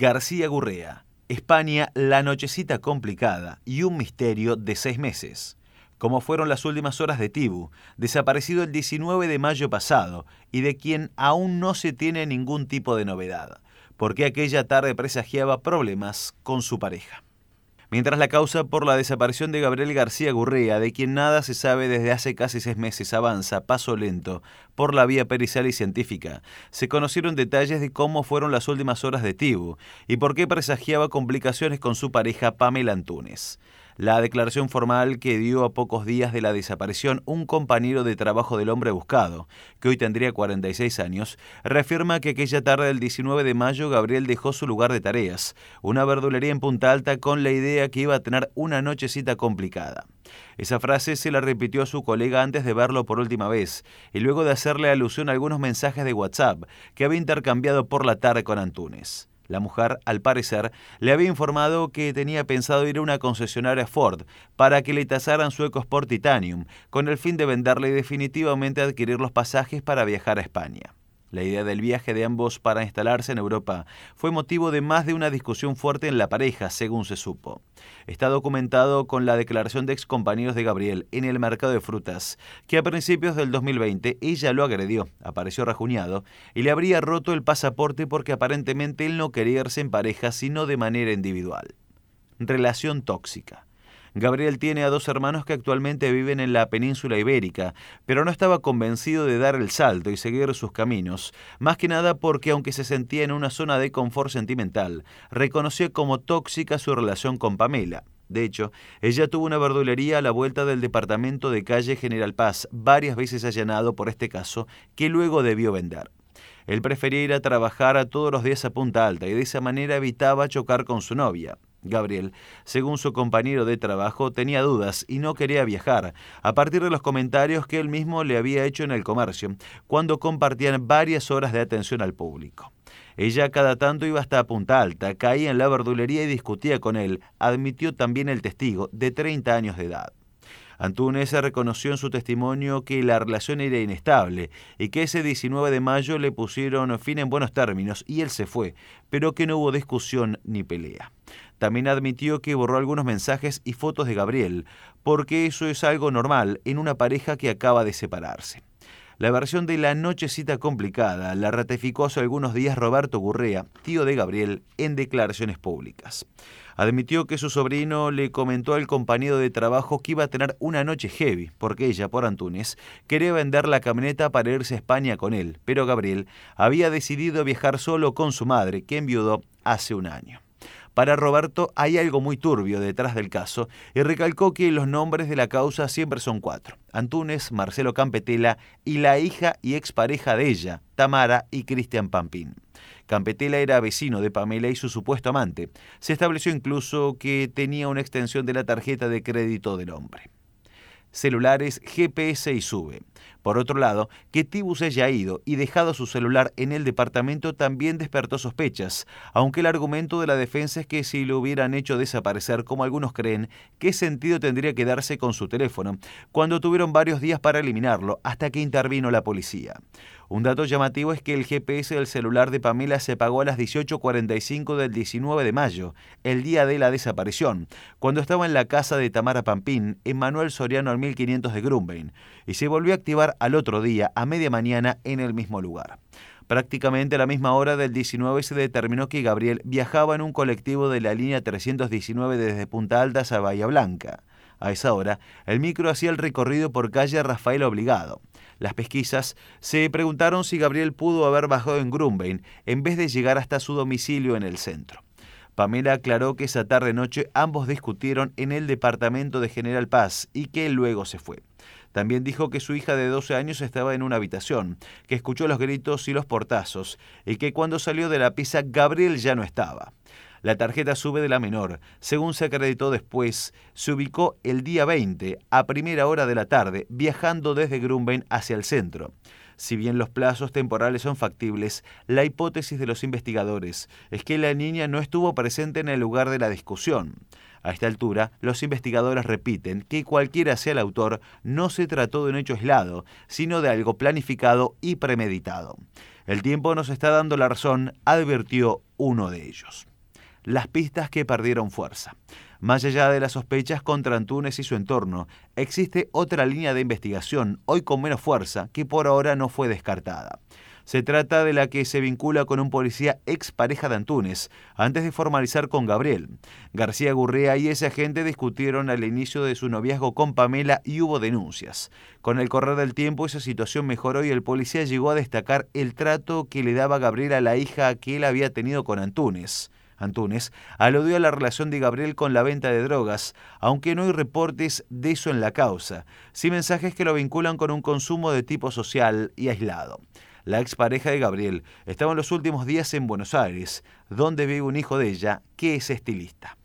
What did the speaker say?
García Gurrea. España, la nochecita complicada y un misterio de seis meses. Como fueron las últimas horas de Tibu, desaparecido el 19 de mayo pasado y de quien aún no se tiene ningún tipo de novedad, porque aquella tarde presagiaba problemas con su pareja mientras la causa por la desaparición de Gabriel García Gurrea, de quien nada se sabe desde hace casi seis meses, avanza paso lento por la vía pericial y científica. Se conocieron detalles de cómo fueron las últimas horas de Tibu y por qué presagiaba complicaciones con su pareja Pamela Antunes. La declaración formal que dio a pocos días de la desaparición un compañero de trabajo del hombre buscado, que hoy tendría 46 años, reafirma que aquella tarde del 19 de mayo Gabriel dejó su lugar de tareas, una verdulería en Punta Alta con la idea que iba a tener una nochecita complicada. Esa frase se la repitió a su colega antes de verlo por última vez y luego de hacerle alusión a algunos mensajes de WhatsApp que había intercambiado por la tarde con Antunes. La mujer, al parecer, le había informado que tenía pensado ir a una concesionaria Ford para que le tasaran su EcoSport Titanium, con el fin de venderle y definitivamente adquirir los pasajes para viajar a España. La idea del viaje de ambos para instalarse en Europa fue motivo de más de una discusión fuerte en la pareja, según se supo. Está documentado con la declaración de excompañeros de Gabriel en el mercado de frutas, que a principios del 2020 ella lo agredió, apareció rajuñado y le habría roto el pasaporte porque aparentemente él no quería irse en pareja sino de manera individual. Relación tóxica. Gabriel tiene a dos hermanos que actualmente viven en la península ibérica, pero no estaba convencido de dar el salto y seguir sus caminos, más que nada porque aunque se sentía en una zona de confort sentimental, reconoció como tóxica su relación con Pamela. De hecho, ella tuvo una verdulería a la vuelta del departamento de calle General Paz, varias veces allanado por este caso, que luego debió vender. Él prefería ir a trabajar a todos los días a Punta Alta y de esa manera evitaba chocar con su novia. Gabriel, según su compañero de trabajo, tenía dudas y no quería viajar, a partir de los comentarios que él mismo le había hecho en el comercio, cuando compartían varias horas de atención al público. Ella cada tanto iba hasta Punta Alta, caía en la verdulería y discutía con él, admitió también el testigo, de 30 años de edad. Antunes reconoció en su testimonio que la relación era inestable y que ese 19 de mayo le pusieron fin en buenos términos y él se fue, pero que no hubo discusión ni pelea. También admitió que borró algunos mensajes y fotos de Gabriel, porque eso es algo normal en una pareja que acaba de separarse. La versión de la nochecita complicada la ratificó hace algunos días Roberto Gurrea, tío de Gabriel, en declaraciones públicas. Admitió que su sobrino le comentó al compañero de trabajo que iba a tener una noche heavy, porque ella, por Antunes, quería vender la camioneta para irse a España con él, pero Gabriel había decidido viajar solo con su madre, que enviudó hace un año. Para Roberto hay algo muy turbio detrás del caso y recalcó que los nombres de la causa siempre son cuatro. Antunes, Marcelo Campetela y la hija y expareja de ella, Tamara y Cristian Pampín. Campetela era vecino de Pamela y su supuesto amante. Se estableció incluso que tenía una extensión de la tarjeta de crédito del hombre celulares, GPS y sube. Por otro lado, que Tibus haya ido y dejado su celular en el departamento también despertó sospechas, aunque el argumento de la defensa es que si lo hubieran hecho desaparecer, como algunos creen, ¿qué sentido tendría quedarse con su teléfono, cuando tuvieron varios días para eliminarlo, hasta que intervino la policía? Un dato llamativo es que el GPS del celular de Pamela se apagó a las 18.45 del 19 de mayo, el día de la desaparición, cuando estaba en la casa de Tamara Pampín, en Manuel Soriano al 1500 de Grumbein, y se volvió a activar al otro día, a media mañana, en el mismo lugar. Prácticamente a la misma hora del 19 se determinó que Gabriel viajaba en un colectivo de la línea 319 desde Punta Altas a Bahía Blanca. A esa hora, el micro hacía el recorrido por calle Rafael Obligado. Las pesquisas se preguntaron si Gabriel pudo haber bajado en Grumbein en vez de llegar hasta su domicilio en el centro. Pamela aclaró que esa tarde-noche ambos discutieron en el departamento de General Paz y que luego se fue. También dijo que su hija de 12 años estaba en una habitación, que escuchó los gritos y los portazos, y que cuando salió de la pieza Gabriel ya no estaba. La tarjeta sube de la menor. Según se acreditó después, se ubicó el día 20, a primera hora de la tarde, viajando desde Grumben hacia el centro. Si bien los plazos temporales son factibles, la hipótesis de los investigadores es que la niña no estuvo presente en el lugar de la discusión. A esta altura, los investigadores repiten que cualquiera sea el autor, no se trató de un hecho aislado, sino de algo planificado y premeditado. El tiempo nos está dando la razón, advirtió uno de ellos. Las pistas que perdieron fuerza. Más allá de las sospechas contra Antunes y su entorno, existe otra línea de investigación, hoy con menos fuerza, que por ahora no fue descartada. Se trata de la que se vincula con un policía ex pareja de Antunes, antes de formalizar con Gabriel. García Gurrea y ese agente discutieron al inicio de su noviazgo con Pamela y hubo denuncias. Con el correr del tiempo esa situación mejoró y el policía llegó a destacar el trato que le daba Gabriel a la hija que él había tenido con Antunes. Antunes aludió a la relación de Gabriel con la venta de drogas, aunque no hay reportes de eso en la causa, sí mensajes que lo vinculan con un consumo de tipo social y aislado. La expareja de Gabriel estaba en los últimos días en Buenos Aires, donde vive un hijo de ella que es estilista.